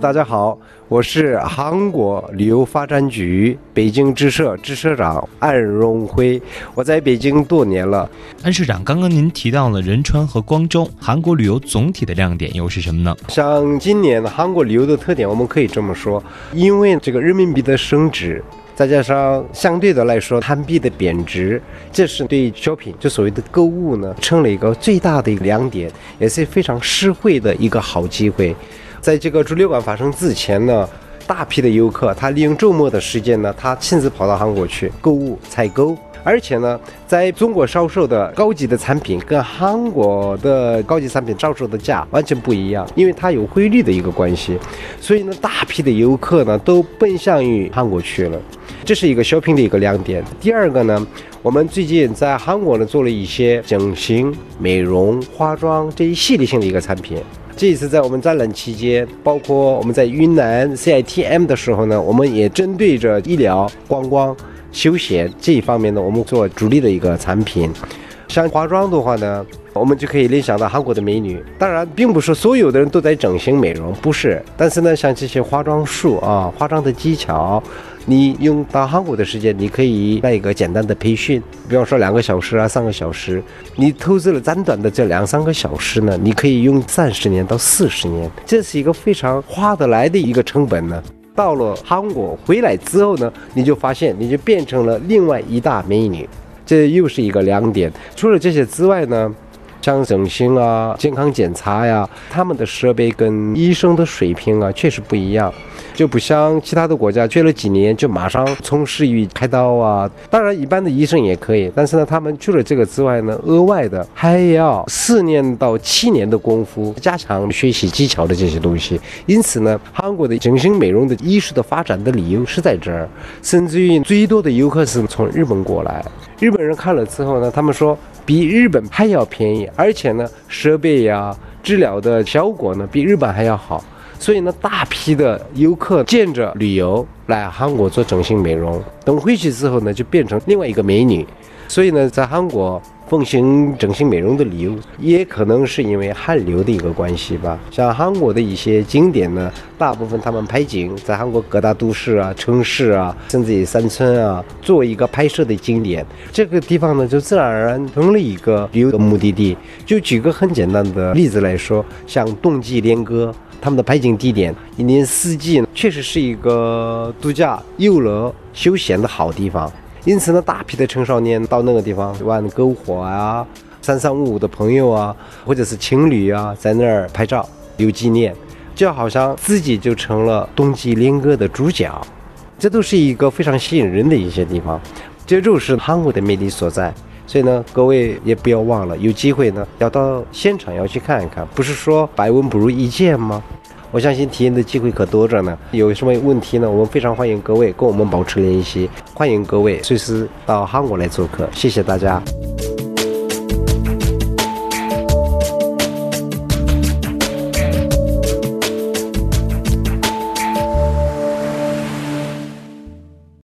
大家好，我是韩国旅游发展局北京支社支社长安荣辉，我在北京多年了。安社长，刚刚您提到了仁川和光州，韩国旅游总体的亮点又是什么呢？像今年韩国旅游的特点，我们可以这么说，因为这个人民币的升值。再加上相对的来说，韩币的贬值，这是对 shopping 就所谓的购物呢，成了一个最大的一个亮点，也是非常实惠的一个好机会。在这个猪流感发生之前呢，大批的游客他利用周末的时间呢，他亲自跑到韩国去购物采购。而且呢，在中国销售的高级的产品跟韩国的高级产品销售的价完全不一样，因为它有汇率的一个关系，所以呢，大批的游客呢都奔向于韩国去了，这是一个 shopping 的一个亮点。第二个呢，我们最近在韩国呢做了一些整形、美容、化妆这一系列性的一个产品。这一次在我们展览期间，包括我们在云南 CITM 的时候呢，我们也针对着医疗、观光。休闲这一方面呢，我们做主力的一个产品。像化妆的话呢，我们就可以联想到韩国的美女。当然，并不是所有的人都在整形美容，不是。但是呢，像这些化妆术啊、化妆的技巧，你用到韩国的时间，你可以来一个简单的培训，比方说两个小时啊、三个小时。你投资了短短的这两三个小时呢，你可以用三十年到四十年，这是一个非常划得来的一个成本呢。到了韩国回来之后呢，你就发现你就变成了另外一大美女，这又是一个亮点。除了这些之外呢？像整形啊、健康检查呀，他们的设备跟医生的水平啊，确实不一样，就不像其他的国家，去了几年就马上从事于开刀啊。当然，一般的医生也可以，但是呢，他们除了这个之外呢，额外的还要四年到七年的功夫加强学习技巧的这些东西。因此呢，韩国的整形美容的医术的发展的理由是在这儿，甚至于最多的游客是从日本过来，日本人看了之后呢，他们说。比日本还要便宜，而且呢，设备呀、治疗的效果呢，比日本还要好。所以呢，大批的游客见着旅游来韩国做整形美容，等回去之后呢，就变成另外一个美女。所以呢，在韩国。奉行整形美容的理由，也可能是因为韩流的一个关系吧。像韩国的一些景点呢，大部分他们拍景在韩国各大都市啊、城市啊，甚至于山村啊，作为一个拍摄的景点，这个地方呢，就自然而然成了一个旅游的目的地。就举个很简单的例子来说，像冬季恋歌，他们的拍景地点，一年四季确实是一个度假、游乐、休闲的好地方。因此呢，大批的青少年到那个地方玩篝火啊，三三五五的朋友啊，或者是情侣啊，在那儿拍照留纪念，就好像自己就成了冬季恋歌的主角，这都是一个非常吸引人的一些地方，这就是韩国的魅力所在。所以呢，各位也不要忘了，有机会呢要到现场要去看一看，不是说百闻不如一见吗？我相信体验的机会可多着呢。有什么问题呢？我们非常欢迎各位跟我们保持联系，欢迎各位随时到韩国来做客。谢谢大家。